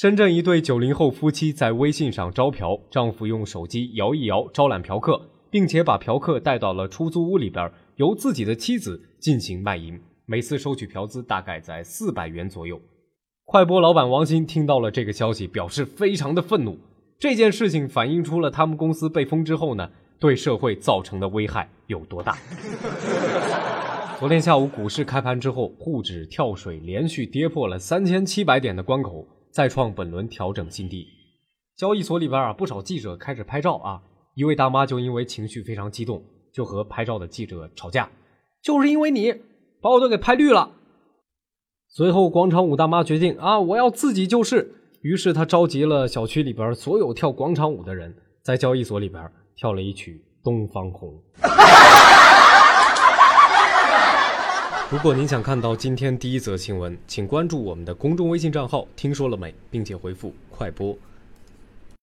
深圳一对九零后夫妻在微信上招嫖，丈夫用手机摇一摇招揽嫖客，并且把嫖客带到了出租屋里边，由自己的妻子进行卖淫，每次收取嫖资大概在四百元左右。快播老板王鑫听到了这个消息，表示非常的愤怒。这件事情反映出了他们公司被封之后呢，对社会造成的危害有多大。昨天下午股市开盘之后，沪指跳水，连续跌破了三千七百点的关口。再创本轮调整新低，交易所里边啊，不少记者开始拍照啊。一位大妈就因为情绪非常激动，就和拍照的记者吵架，就是因为你把我都给拍绿了。随后广场舞大妈决定啊，我要自己救市。于是她召集了小区里边所有跳广场舞的人，在交易所里边跳了一曲《东方红》。如果您想看到今天第一则新闻，请关注我们的公众微信账号“听说了没”，并且回复“快播”。